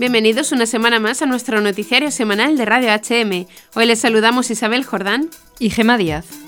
Bienvenidos una semana más a nuestro noticiario semanal de Radio HM. Hoy les saludamos Isabel Jordán y Gema Díaz.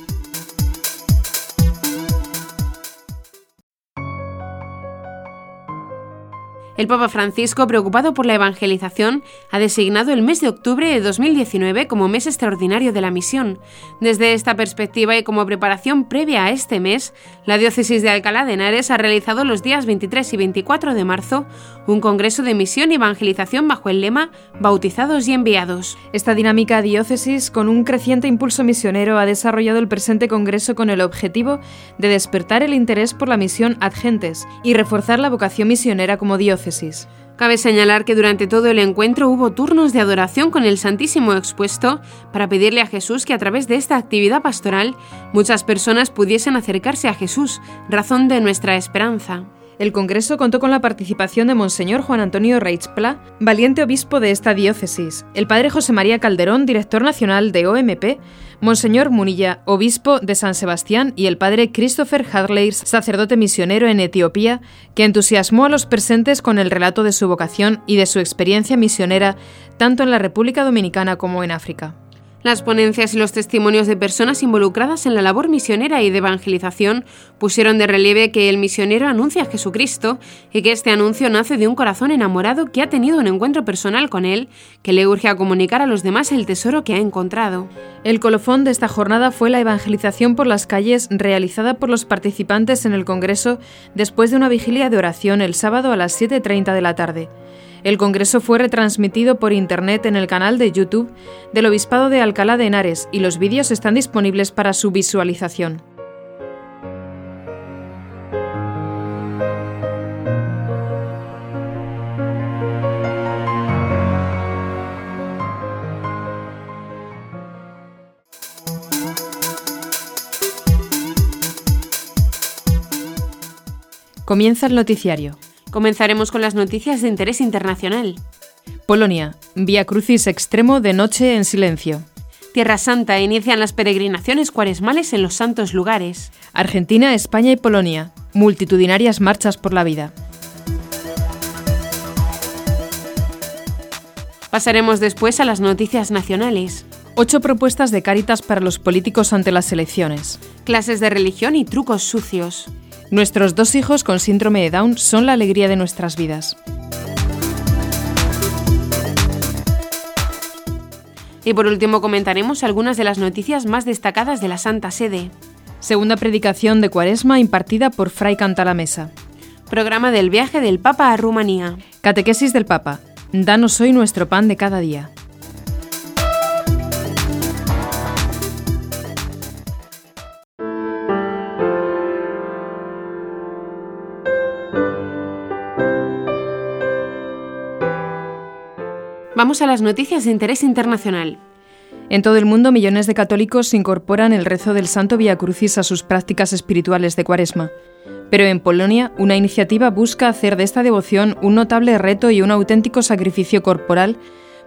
El Papa Francisco, preocupado por la evangelización, ha designado el mes de octubre de 2019 como mes extraordinario de la misión. Desde esta perspectiva y como preparación previa a este mes, la diócesis de Alcalá de Henares ha realizado los días 23 y 24 de marzo un congreso de misión y evangelización bajo el lema Bautizados y enviados. Esta dinámica diócesis, con un creciente impulso misionero, ha desarrollado el presente congreso con el objetivo de despertar el interés por la misión ad gentes y reforzar la vocación misionera como diócesis Cabe señalar que durante todo el encuentro hubo turnos de adoración con el Santísimo expuesto para pedirle a Jesús que a través de esta actividad pastoral muchas personas pudiesen acercarse a Jesús, razón de nuestra esperanza. El Congreso contó con la participación de Monseñor Juan Antonio Reichpla, valiente obispo de esta diócesis, el padre José María Calderón, director nacional de OMP, Monseñor Munilla, obispo de San Sebastián, y el padre Christopher Hadley, sacerdote misionero en Etiopía, que entusiasmó a los presentes con el relato de su vocación y de su experiencia misionera tanto en la República Dominicana como en África. Las ponencias y los testimonios de personas involucradas en la labor misionera y de evangelización pusieron de relieve que el misionero anuncia a Jesucristo y que este anuncio nace de un corazón enamorado que ha tenido un encuentro personal con él, que le urge a comunicar a los demás el tesoro que ha encontrado. El colofón de esta jornada fue la evangelización por las calles realizada por los participantes en el Congreso después de una vigilia de oración el sábado a las 7.30 de la tarde. El Congreso fue retransmitido por Internet en el canal de YouTube del Obispado de Alcalá de Henares y los vídeos están disponibles para su visualización. Comienza el noticiario. Comenzaremos con las noticias de interés internacional. Polonia. Vía Crucis extremo de noche en silencio. Tierra Santa inician las peregrinaciones cuaresmales en los santos lugares. Argentina, España y Polonia. Multitudinarias marchas por la vida. Pasaremos después a las noticias nacionales. Ocho propuestas de Cáritas para los políticos ante las elecciones. Clases de religión y trucos sucios. Nuestros dos hijos con síndrome de Down son la alegría de nuestras vidas. Y por último comentaremos algunas de las noticias más destacadas de la Santa Sede. Segunda predicación de Cuaresma impartida por Fray Cantalamesa. Programa del viaje del Papa a Rumanía. Catequesis del Papa. Danos hoy nuestro pan de cada día. Vamos a las noticias de interés internacional. En todo el mundo, millones de católicos incorporan el rezo del Santo Via Crucis a sus prácticas espirituales de Cuaresma. Pero en Polonia, una iniciativa busca hacer de esta devoción un notable reto y un auténtico sacrificio corporal,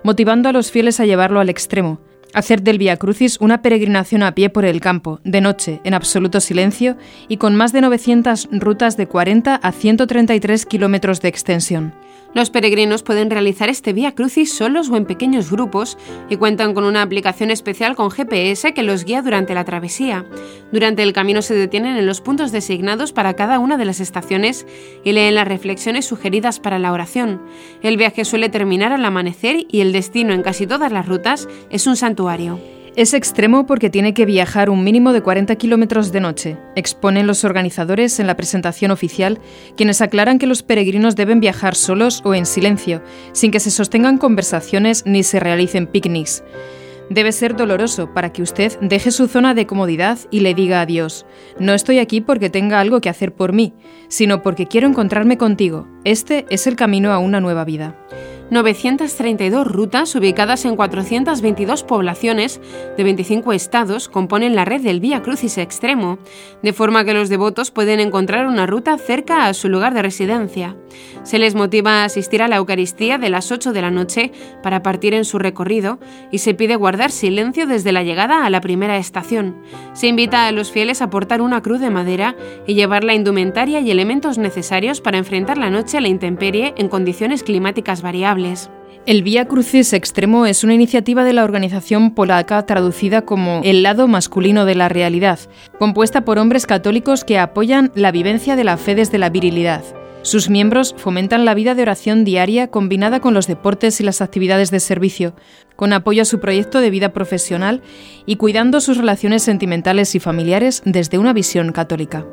motivando a los fieles a llevarlo al extremo, hacer del Via Crucis una peregrinación a pie por el campo, de noche, en absoluto silencio y con más de 900 rutas de 40 a 133 kilómetros de extensión. Los peregrinos pueden realizar este Vía Crucis solos o en pequeños grupos y cuentan con una aplicación especial con GPS que los guía durante la travesía. Durante el camino se detienen en los puntos designados para cada una de las estaciones y leen las reflexiones sugeridas para la oración. El viaje suele terminar al amanecer y el destino en casi todas las rutas es un santuario. Es extremo porque tiene que viajar un mínimo de 40 kilómetros de noche, exponen los organizadores en la presentación oficial, quienes aclaran que los peregrinos deben viajar solos o en silencio, sin que se sostengan conversaciones ni se realicen picnics. Debe ser doloroso para que usted deje su zona de comodidad y le diga a Dios, no estoy aquí porque tenga algo que hacer por mí, sino porque quiero encontrarme contigo. Este es el camino a una nueva vida. 932 rutas ubicadas en 422 poblaciones de 25 estados componen la red del Vía Crucis Extremo, de forma que los devotos pueden encontrar una ruta cerca a su lugar de residencia. Se les motiva a asistir a la Eucaristía de las 8 de la noche para partir en su recorrido y se pide guardar silencio desde la llegada a la primera estación. Se invita a los fieles a portar una cruz de madera y llevar la indumentaria y elementos necesarios para enfrentar la noche a la intemperie en condiciones climáticas variables. El Vía Crucis Extremo es una iniciativa de la organización polaca traducida como El lado masculino de la realidad, compuesta por hombres católicos que apoyan la vivencia de la fe desde la virilidad. Sus miembros fomentan la vida de oración diaria combinada con los deportes y las actividades de servicio, con apoyo a su proyecto de vida profesional y cuidando sus relaciones sentimentales y familiares desde una visión católica.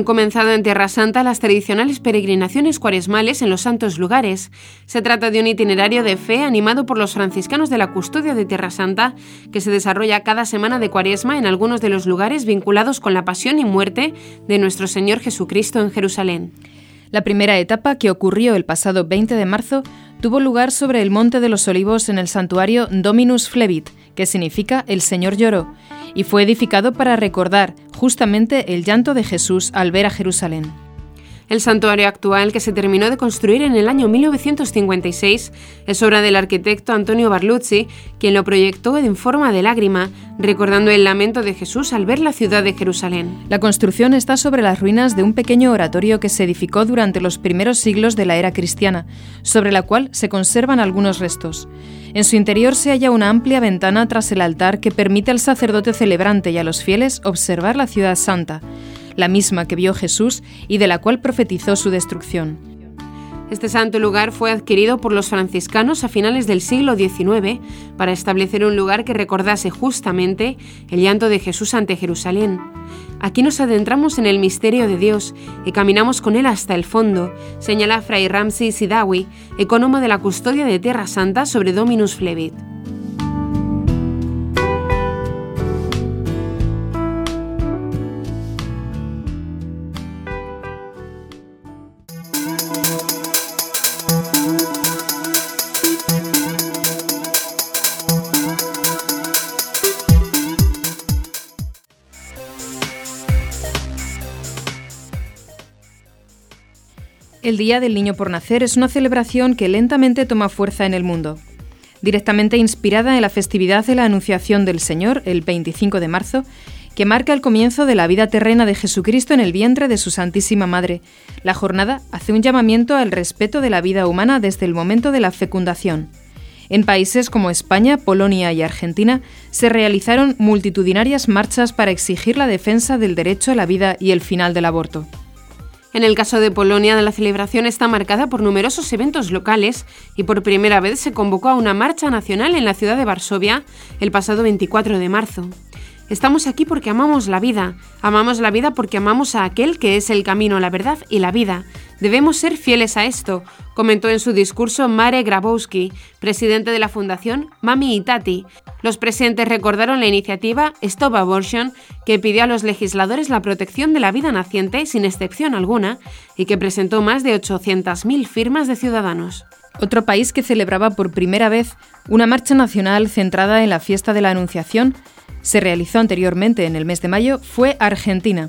Han comenzado en Tierra Santa las tradicionales peregrinaciones cuaresmales en los santos lugares. Se trata de un itinerario de fe animado por los franciscanos de la custodia de Tierra Santa, que se desarrolla cada semana de cuaresma en algunos de los lugares vinculados con la pasión y muerte de nuestro Señor Jesucristo en Jerusalén. La primera etapa, que ocurrió el pasado 20 de marzo, tuvo lugar sobre el Monte de los Olivos en el santuario Dominus Flevit, que significa el Señor lloró, y fue edificado para recordar justamente el llanto de Jesús al ver a Jerusalén. El santuario actual, que se terminó de construir en el año 1956, es obra del arquitecto Antonio Barluzzi, quien lo proyectó en forma de lágrima, recordando el lamento de Jesús al ver la ciudad de Jerusalén. La construcción está sobre las ruinas de un pequeño oratorio que se edificó durante los primeros siglos de la era cristiana, sobre la cual se conservan algunos restos. En su interior se halla una amplia ventana tras el altar que permite al sacerdote celebrante y a los fieles observar la ciudad santa la misma que vio Jesús y de la cual profetizó su destrucción. Este santo lugar fue adquirido por los franciscanos a finales del siglo XIX para establecer un lugar que recordase justamente el llanto de Jesús ante Jerusalén. Aquí nos adentramos en el misterio de Dios y caminamos con él hasta el fondo, señala Fray Ramsey Sidawi, ecónomo de la custodia de Tierra Santa sobre Dominus Flevit. El Día del Niño por Nacer es una celebración que lentamente toma fuerza en el mundo. Directamente inspirada en la festividad de la Anunciación del Señor, el 25 de marzo, que marca el comienzo de la vida terrena de Jesucristo en el vientre de su Santísima Madre. La jornada hace un llamamiento al respeto de la vida humana desde el momento de la fecundación. En países como España, Polonia y Argentina se realizaron multitudinarias marchas para exigir la defensa del derecho a la vida y el final del aborto. En el caso de Polonia, la celebración está marcada por numerosos eventos locales y por primera vez se convocó a una marcha nacional en la ciudad de Varsovia el pasado 24 de marzo. Estamos aquí porque amamos la vida, amamos la vida porque amamos a aquel que es el camino, la verdad y la vida. Debemos ser fieles a esto, comentó en su discurso Mare Grabowski, presidente de la Fundación Mami y Tati. Los presentes recordaron la iniciativa Stop Abortion, que pidió a los legisladores la protección de la vida naciente sin excepción alguna y que presentó más de 800.000 firmas de ciudadanos. Otro país que celebraba por primera vez una marcha nacional centrada en la fiesta de la Anunciación se realizó anteriormente en el mes de mayo fue Argentina.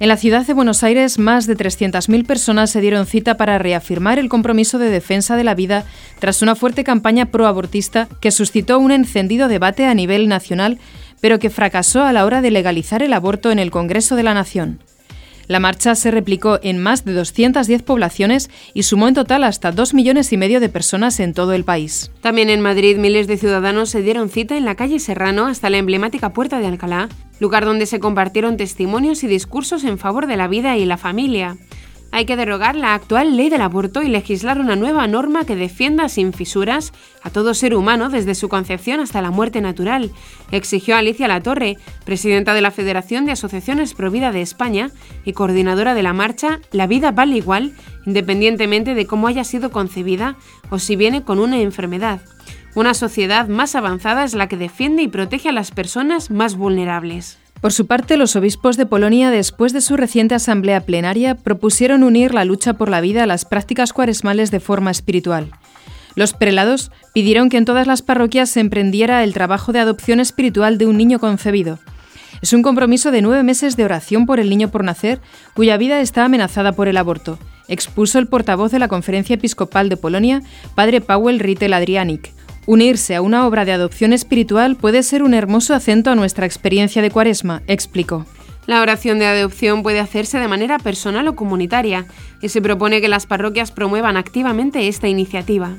En la ciudad de Buenos Aires, más de 300.000 personas se dieron cita para reafirmar el compromiso de defensa de la vida tras una fuerte campaña proabortista que suscitó un encendido debate a nivel nacional, pero que fracasó a la hora de legalizar el aborto en el Congreso de la Nación. La marcha se replicó en más de 210 poblaciones y sumó en total hasta 2 millones y medio de personas en todo el país. También en Madrid miles de ciudadanos se dieron cita en la calle Serrano hasta la emblemática Puerta de Alcalá, lugar donde se compartieron testimonios y discursos en favor de la vida y la familia. Hay que derogar la actual ley del aborto y legislar una nueva norma que defienda sin fisuras a todo ser humano desde su concepción hasta la muerte natural, exigió Alicia Latorre, presidenta de la Federación de Asociaciones Provida de España y coordinadora de la marcha La vida vale igual, independientemente de cómo haya sido concebida o si viene con una enfermedad. Una sociedad más avanzada es la que defiende y protege a las personas más vulnerables. Por su parte, los obispos de Polonia, después de su reciente asamblea plenaria, propusieron unir la lucha por la vida a las prácticas cuaresmales de forma espiritual. Los prelados pidieron que en todas las parroquias se emprendiera el trabajo de adopción espiritual de un niño concebido. Es un compromiso de nueve meses de oración por el niño por nacer, cuya vida está amenazada por el aborto, expuso el portavoz de la Conferencia Episcopal de Polonia, padre Powell Rittel Adrianik. Unirse a una obra de adopción espiritual puede ser un hermoso acento a nuestra experiencia de cuaresma, explicó. La oración de adopción puede hacerse de manera personal o comunitaria y se propone que las parroquias promuevan activamente esta iniciativa.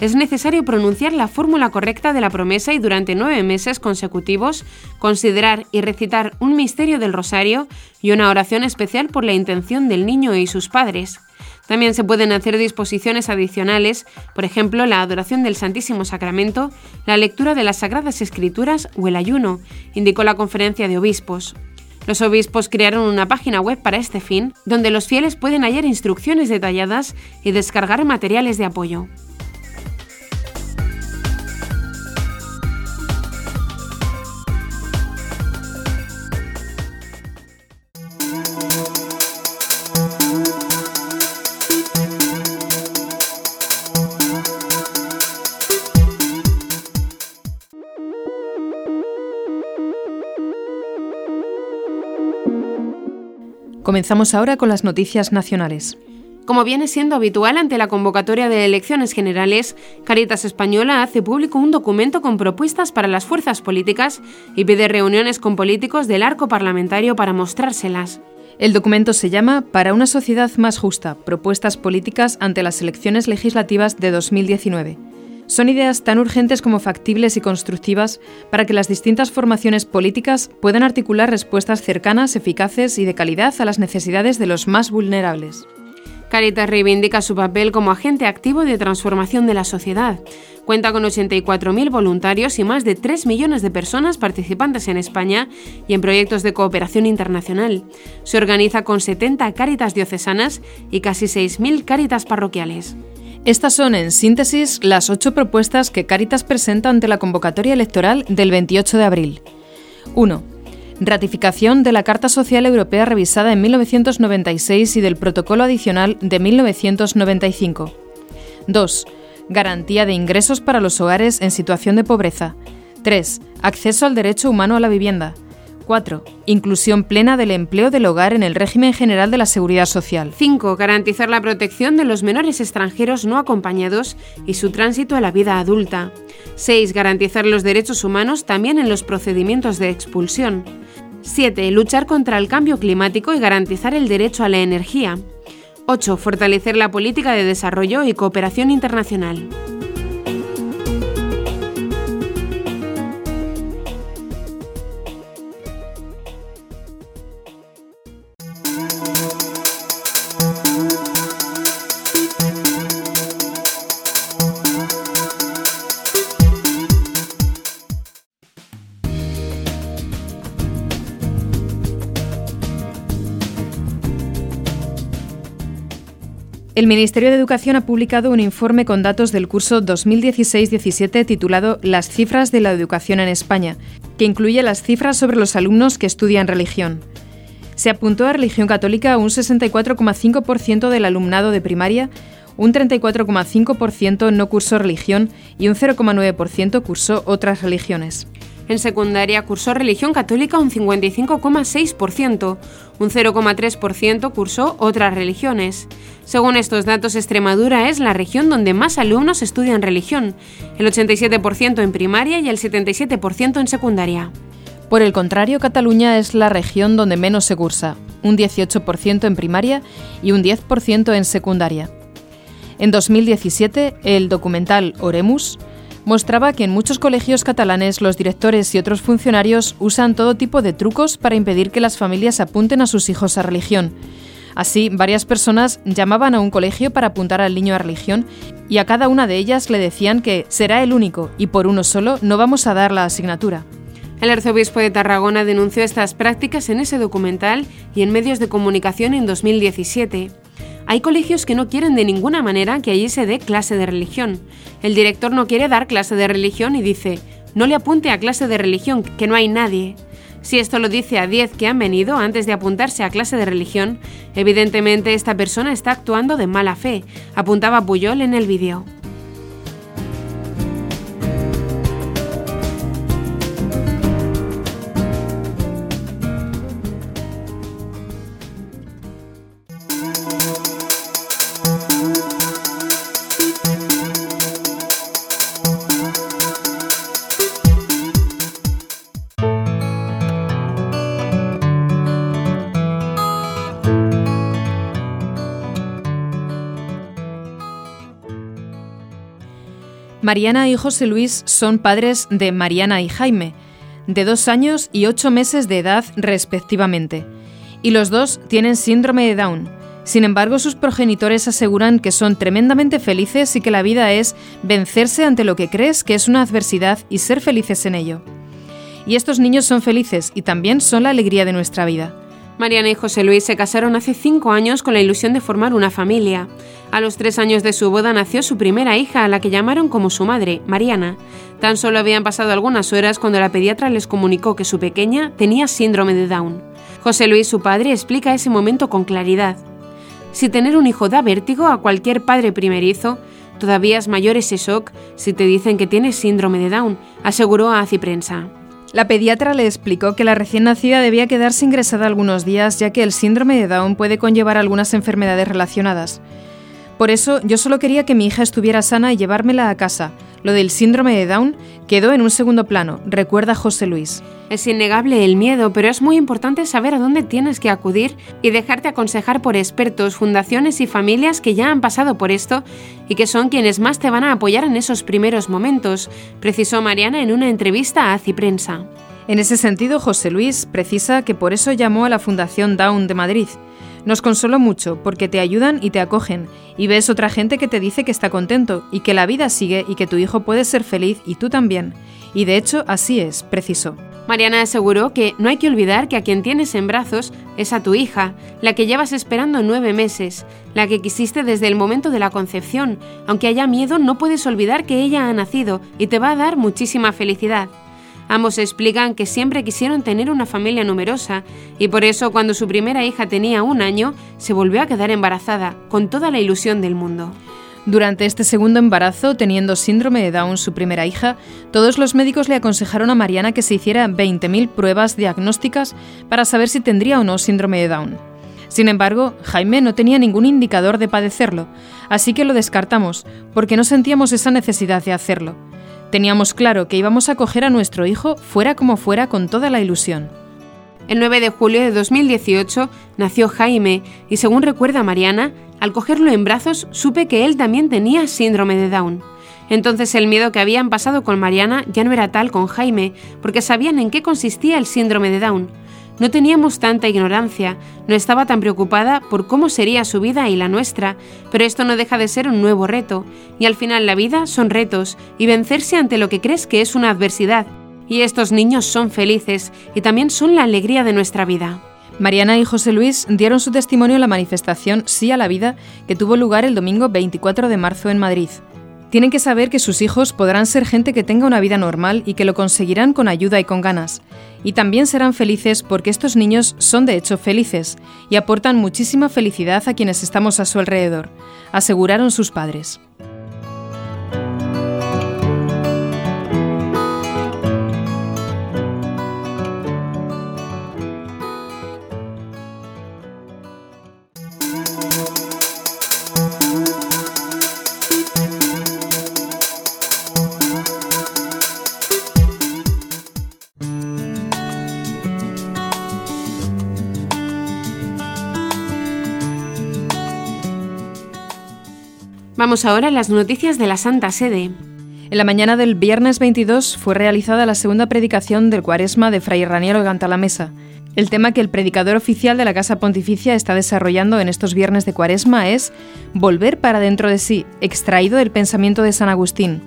Es necesario pronunciar la fórmula correcta de la promesa y durante nueve meses consecutivos considerar y recitar un misterio del rosario y una oración especial por la intención del niño y sus padres. También se pueden hacer disposiciones adicionales, por ejemplo, la adoración del Santísimo Sacramento, la lectura de las Sagradas Escrituras o el ayuno, indicó la conferencia de obispos. Los obispos crearon una página web para este fin, donde los fieles pueden hallar instrucciones detalladas y descargar materiales de apoyo. Comenzamos ahora con las noticias nacionales. Como viene siendo habitual ante la convocatoria de elecciones generales, Caritas Española hace público un documento con propuestas para las fuerzas políticas y pide reuniones con políticos del arco parlamentario para mostrárselas. El documento se llama Para una sociedad más justa, propuestas políticas ante las elecciones legislativas de 2019. Son ideas tan urgentes como factibles y constructivas para que las distintas formaciones políticas puedan articular respuestas cercanas, eficaces y de calidad a las necesidades de los más vulnerables. Caritas reivindica su papel como agente activo de transformación de la sociedad. Cuenta con 84.000 voluntarios y más de 3 millones de personas participantes en España y en proyectos de cooperación internacional. Se organiza con 70 Caritas diocesanas y casi 6.000 Caritas parroquiales. Estas son, en síntesis, las ocho propuestas que Caritas presenta ante la convocatoria electoral del 28 de abril. 1. Ratificación de la Carta Social Europea revisada en 1996 y del Protocolo Adicional de 1995. 2. Garantía de ingresos para los hogares en situación de pobreza. 3. Acceso al derecho humano a la vivienda. 4. Inclusión plena del empleo del hogar en el régimen general de la seguridad social. 5. Garantizar la protección de los menores extranjeros no acompañados y su tránsito a la vida adulta. 6. Garantizar los derechos humanos también en los procedimientos de expulsión. 7. Luchar contra el cambio climático y garantizar el derecho a la energía. 8. Fortalecer la política de desarrollo y cooperación internacional. El Ministerio de Educación ha publicado un informe con datos del curso 2016-17 titulado Las cifras de la educación en España, que incluye las cifras sobre los alumnos que estudian religión. Se apuntó a religión católica un 64,5% del alumnado de primaria, un 34,5% no cursó religión y un 0,9% cursó otras religiones. En secundaria cursó religión católica un 55,6%, un 0,3% cursó otras religiones. Según estos datos, Extremadura es la región donde más alumnos estudian religión, el 87% en primaria y el 77% en secundaria. Por el contrario, Cataluña es la región donde menos se cursa, un 18% en primaria y un 10% en secundaria. En 2017, el documental Oremus mostraba que en muchos colegios catalanes los directores y otros funcionarios usan todo tipo de trucos para impedir que las familias apunten a sus hijos a religión. Así, varias personas llamaban a un colegio para apuntar al niño a religión y a cada una de ellas le decían que será el único y por uno solo no vamos a dar la asignatura. El arzobispo de Tarragona denunció estas prácticas en ese documental y en medios de comunicación en 2017. Hay colegios que no quieren de ninguna manera que allí se dé clase de religión. El director no quiere dar clase de religión y dice, no le apunte a clase de religión, que no hay nadie. Si esto lo dice a 10 que han venido antes de apuntarse a clase de religión, evidentemente esta persona está actuando de mala fe, apuntaba Puyol en el vídeo. Mariana y José Luis son padres de Mariana y Jaime, de dos años y ocho meses de edad respectivamente, y los dos tienen síndrome de Down. Sin embargo, sus progenitores aseguran que son tremendamente felices y que la vida es vencerse ante lo que crees que es una adversidad y ser felices en ello. Y estos niños son felices y también son la alegría de nuestra vida. Mariana y José Luis se casaron hace cinco años con la ilusión de formar una familia. A los tres años de su boda nació su primera hija, a la que llamaron como su madre, Mariana. Tan solo habían pasado algunas horas cuando la pediatra les comunicó que su pequeña tenía síndrome de Down. José Luis, su padre, explica ese momento con claridad. Si tener un hijo da vértigo a cualquier padre primerizo, todavía es mayor ese shock si te dicen que tienes síndrome de Down, aseguró a Aciprensa. La pediatra le explicó que la recién nacida debía quedarse ingresada algunos días ya que el síndrome de Down puede conllevar algunas enfermedades relacionadas. Por eso yo solo quería que mi hija estuviera sana y llevármela a casa. Lo del síndrome de Down quedó en un segundo plano, recuerda José Luis. Es innegable el miedo, pero es muy importante saber a dónde tienes que acudir y dejarte aconsejar por expertos, fundaciones y familias que ya han pasado por esto y que son quienes más te van a apoyar en esos primeros momentos, precisó Mariana en una entrevista a Ciprensa. En ese sentido, José Luis precisa que por eso llamó a la Fundación Down de Madrid. Nos consoló mucho porque te ayudan y te acogen, y ves otra gente que te dice que está contento y que la vida sigue y que tu hijo puede ser feliz y tú también. Y de hecho así es, precisó. Mariana aseguró que no hay que olvidar que a quien tienes en brazos es a tu hija, la que llevas esperando nueve meses, la que quisiste desde el momento de la concepción. Aunque haya miedo, no puedes olvidar que ella ha nacido y te va a dar muchísima felicidad. Ambos explican que siempre quisieron tener una familia numerosa y por eso cuando su primera hija tenía un año se volvió a quedar embarazada, con toda la ilusión del mundo. Durante este segundo embarazo, teniendo síndrome de Down su primera hija, todos los médicos le aconsejaron a Mariana que se hiciera 20.000 pruebas diagnósticas para saber si tendría o no síndrome de Down. Sin embargo, Jaime no tenía ningún indicador de padecerlo, así que lo descartamos, porque no sentíamos esa necesidad de hacerlo. Teníamos claro que íbamos a coger a nuestro hijo fuera como fuera con toda la ilusión. El 9 de julio de 2018 nació Jaime y según recuerda Mariana, al cogerlo en brazos, supe que él también tenía síndrome de Down. Entonces el miedo que habían pasado con Mariana ya no era tal con Jaime, porque sabían en qué consistía el síndrome de Down. No teníamos tanta ignorancia, no estaba tan preocupada por cómo sería su vida y la nuestra, pero esto no deja de ser un nuevo reto, y al final la vida son retos, y vencerse ante lo que crees que es una adversidad. Y estos niños son felices, y también son la alegría de nuestra vida. Mariana y José Luis dieron su testimonio en la manifestación Sí a la Vida que tuvo lugar el domingo 24 de marzo en Madrid. Tienen que saber que sus hijos podrán ser gente que tenga una vida normal y que lo conseguirán con ayuda y con ganas. Y también serán felices porque estos niños son de hecho felices y aportan muchísima felicidad a quienes estamos a su alrededor, aseguraron sus padres. Vamos ahora a las noticias de la Santa Sede. En la mañana del viernes 22 fue realizada la segunda predicación del Cuaresma de Fray Raniero Gantalamesa. El tema que el predicador oficial de la Casa Pontificia está desarrollando en estos viernes de Cuaresma es Volver para dentro de sí, extraído del pensamiento de San Agustín.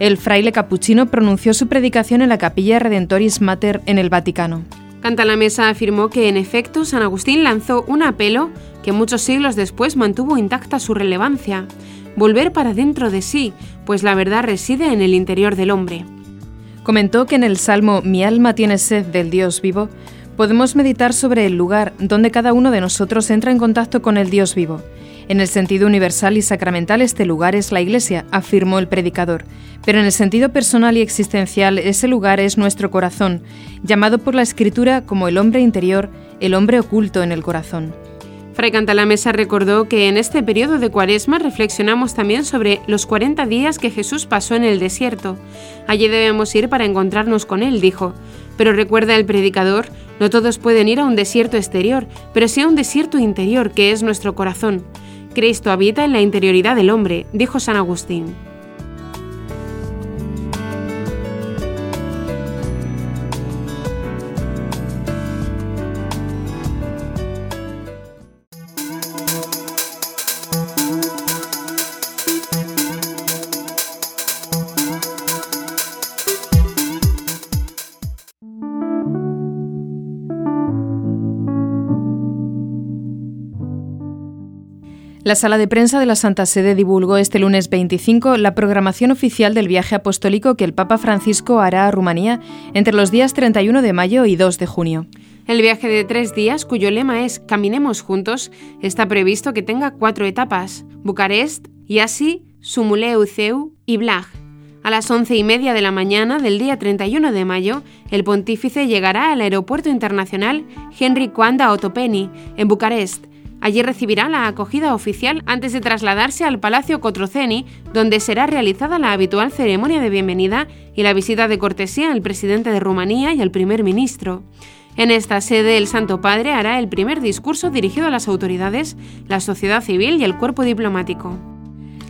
El fraile capuchino pronunció su predicación en la Capilla Redentoris Mater en el Vaticano. Cantalamesa afirmó que en efecto San Agustín lanzó un apelo que muchos siglos después mantuvo intacta su relevancia volver para dentro de sí, pues la verdad reside en el interior del hombre. Comentó que en el Salmo Mi alma tiene sed del Dios vivo, podemos meditar sobre el lugar donde cada uno de nosotros entra en contacto con el Dios vivo. En el sentido universal y sacramental este lugar es la Iglesia, afirmó el predicador, pero en el sentido personal y existencial ese lugar es nuestro corazón, llamado por la Escritura como el hombre interior, el hombre oculto en el corazón. Fray Cantalamesa recordó que en este periodo de cuaresma reflexionamos también sobre los 40 días que Jesús pasó en el desierto. Allí debemos ir para encontrarnos con Él, dijo. Pero recuerda el predicador, no todos pueden ir a un desierto exterior, pero sí a un desierto interior que es nuestro corazón. Cristo habita en la interioridad del hombre, dijo San Agustín. La sala de prensa de la Santa Sede divulgó este lunes 25 la programación oficial del viaje apostólico que el Papa Francisco hará a Rumanía entre los días 31 de mayo y 2 de junio. El viaje de tres días, cuyo lema es Caminemos juntos, está previsto que tenga cuatro etapas: Bucarest, Yasi, Sumuleu Ceu y Blag. A las once y media de la mañana del día 31 de mayo, el pontífice llegará al Aeropuerto Internacional Henry Kwanda Otopeni, en Bucarest, Allí recibirá la acogida oficial antes de trasladarse al Palacio Cotroceni, donde será realizada la habitual ceremonia de bienvenida y la visita de cortesía al presidente de Rumanía y al primer ministro. En esta sede, el Santo Padre hará el primer discurso dirigido a las autoridades, la sociedad civil y el cuerpo diplomático.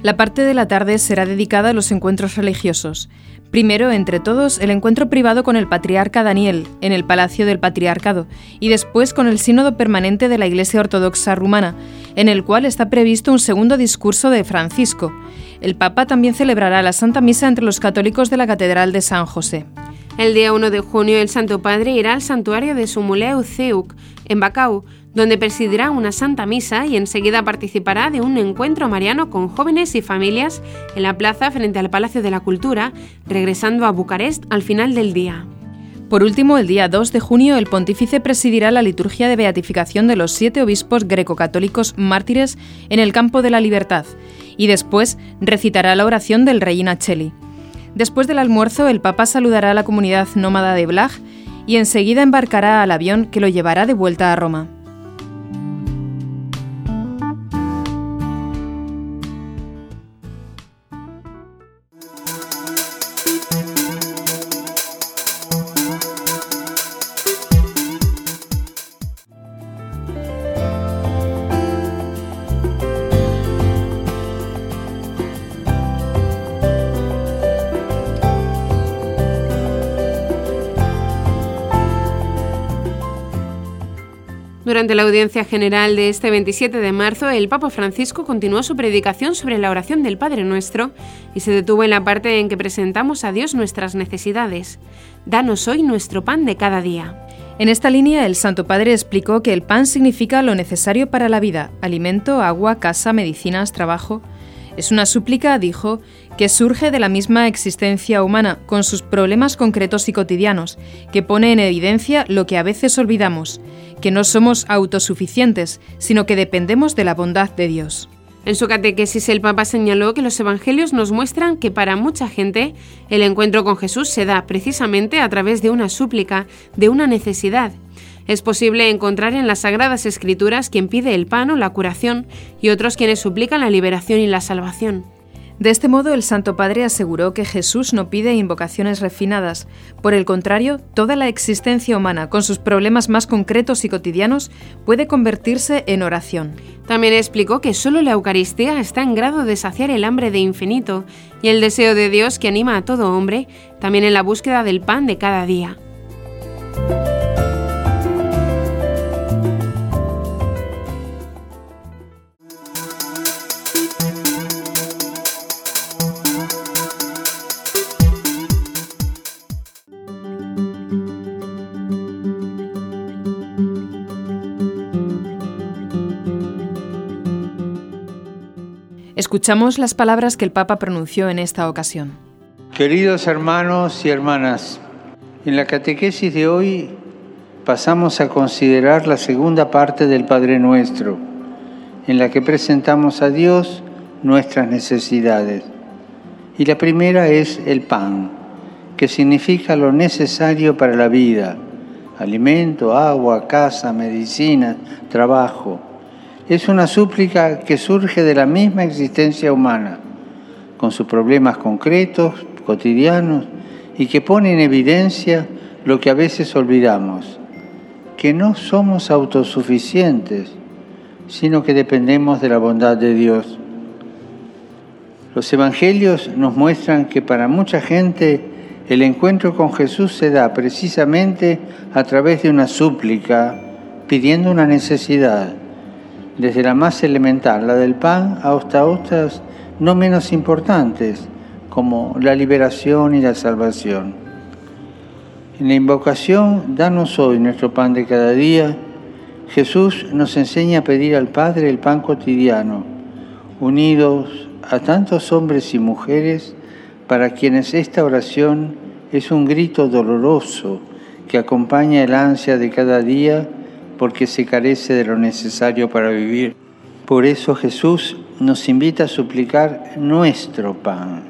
La parte de la tarde será dedicada a los encuentros religiosos. Primero, entre todos, el encuentro privado con el patriarca Daniel, en el Palacio del Patriarcado, y después con el Sínodo Permanente de la Iglesia Ortodoxa Rumana, en el cual está previsto un segundo discurso de Francisco. El Papa también celebrará la Santa Misa entre los católicos de la Catedral de San José. El día 1 de junio, el Santo Padre irá al santuario de Sumuleu Ceuk, en Bacau, donde presidirá una santa misa y enseguida participará de un encuentro mariano con jóvenes y familias en la plaza frente al Palacio de la Cultura, regresando a Bucarest al final del día. Por último, el día 2 de junio, el pontífice presidirá la liturgia de beatificación de los siete obispos greco-católicos mártires en el campo de la libertad y después recitará la oración del rey Nacheli. Después del almuerzo, el Papa saludará a la comunidad nómada de Blag y enseguida embarcará al avión que lo llevará de vuelta a Roma. Durante la audiencia general de este 27 de marzo, el Papa Francisco continuó su predicación sobre la oración del Padre Nuestro y se detuvo en la parte en que presentamos a Dios nuestras necesidades. Danos hoy nuestro pan de cada día. En esta línea, el Santo Padre explicó que el pan significa lo necesario para la vida, alimento, agua, casa, medicinas, trabajo. Es una súplica, dijo, que surge de la misma existencia humana, con sus problemas concretos y cotidianos, que pone en evidencia lo que a veces olvidamos, que no somos autosuficientes, sino que dependemos de la bondad de Dios. En su catequesis el Papa señaló que los Evangelios nos muestran que para mucha gente el encuentro con Jesús se da precisamente a través de una súplica, de una necesidad. Es posible encontrar en las Sagradas Escrituras quien pide el pan o la curación y otros quienes suplican la liberación y la salvación. De este modo, el Santo Padre aseguró que Jesús no pide invocaciones refinadas. Por el contrario, toda la existencia humana, con sus problemas más concretos y cotidianos, puede convertirse en oración. También explicó que solo la Eucaristía está en grado de saciar el hambre de infinito y el deseo de Dios que anima a todo hombre, también en la búsqueda del pan de cada día. Escuchamos las palabras que el Papa pronunció en esta ocasión. Queridos hermanos y hermanas, en la catequesis de hoy pasamos a considerar la segunda parte del Padre Nuestro, en la que presentamos a Dios nuestras necesidades. Y la primera es el pan, que significa lo necesario para la vida, alimento, agua, casa, medicina, trabajo es una súplica que surge de la misma existencia humana, con sus problemas concretos, cotidianos, y que pone en evidencia lo que a veces olvidamos, que no somos autosuficientes, sino que dependemos de la bondad de Dios. Los evangelios nos muestran que para mucha gente el encuentro con Jesús se da precisamente a través de una súplica pidiendo una necesidad desde la más elemental, la del pan, hasta otras no menos importantes, como la liberación y la salvación. En la invocación, danos hoy nuestro pan de cada día, Jesús nos enseña a pedir al Padre el pan cotidiano, unidos a tantos hombres y mujeres para quienes esta oración es un grito doloroso que acompaña el ansia de cada día porque se carece de lo necesario para vivir. Por eso Jesús nos invita a suplicar nuestro pan,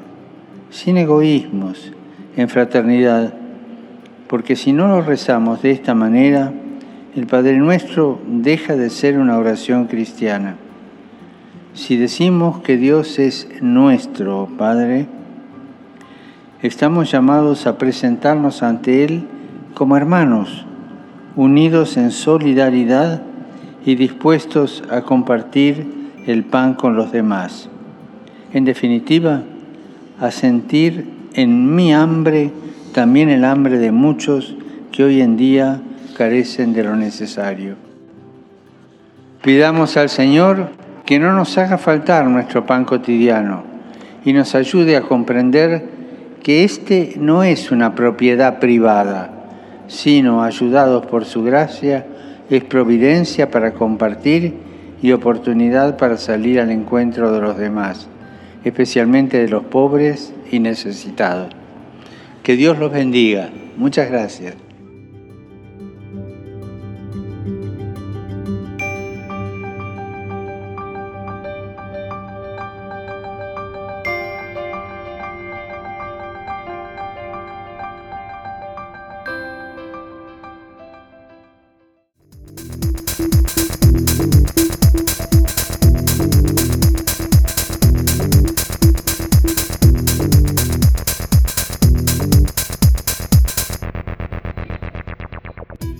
sin egoísmos, en fraternidad, porque si no lo rezamos de esta manera, el Padre Nuestro deja de ser una oración cristiana. Si decimos que Dios es nuestro Padre, estamos llamados a presentarnos ante Él como hermanos, unidos en solidaridad y dispuestos a compartir el pan con los demás. En definitiva, a sentir en mi hambre también el hambre de muchos que hoy en día carecen de lo necesario. Pidamos al Señor que no nos haga faltar nuestro pan cotidiano y nos ayude a comprender que este no es una propiedad privada, sino ayudados por su gracia, es providencia para compartir y oportunidad para salir al encuentro de los demás, especialmente de los pobres y necesitados. Que Dios los bendiga. Muchas gracias.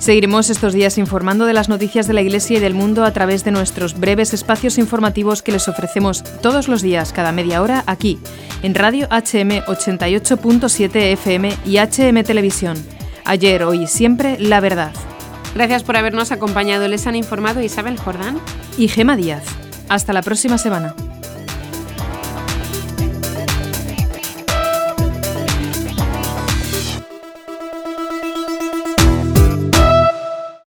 Seguiremos estos días informando de las noticias de la Iglesia y del mundo a través de nuestros breves espacios informativos que les ofrecemos todos los días, cada media hora, aquí, en Radio HM 88.7 FM y HM Televisión. Ayer, hoy y siempre, la verdad. Gracias por habernos acompañado. Les han informado Isabel Jordán y Gema Díaz. Hasta la próxima semana.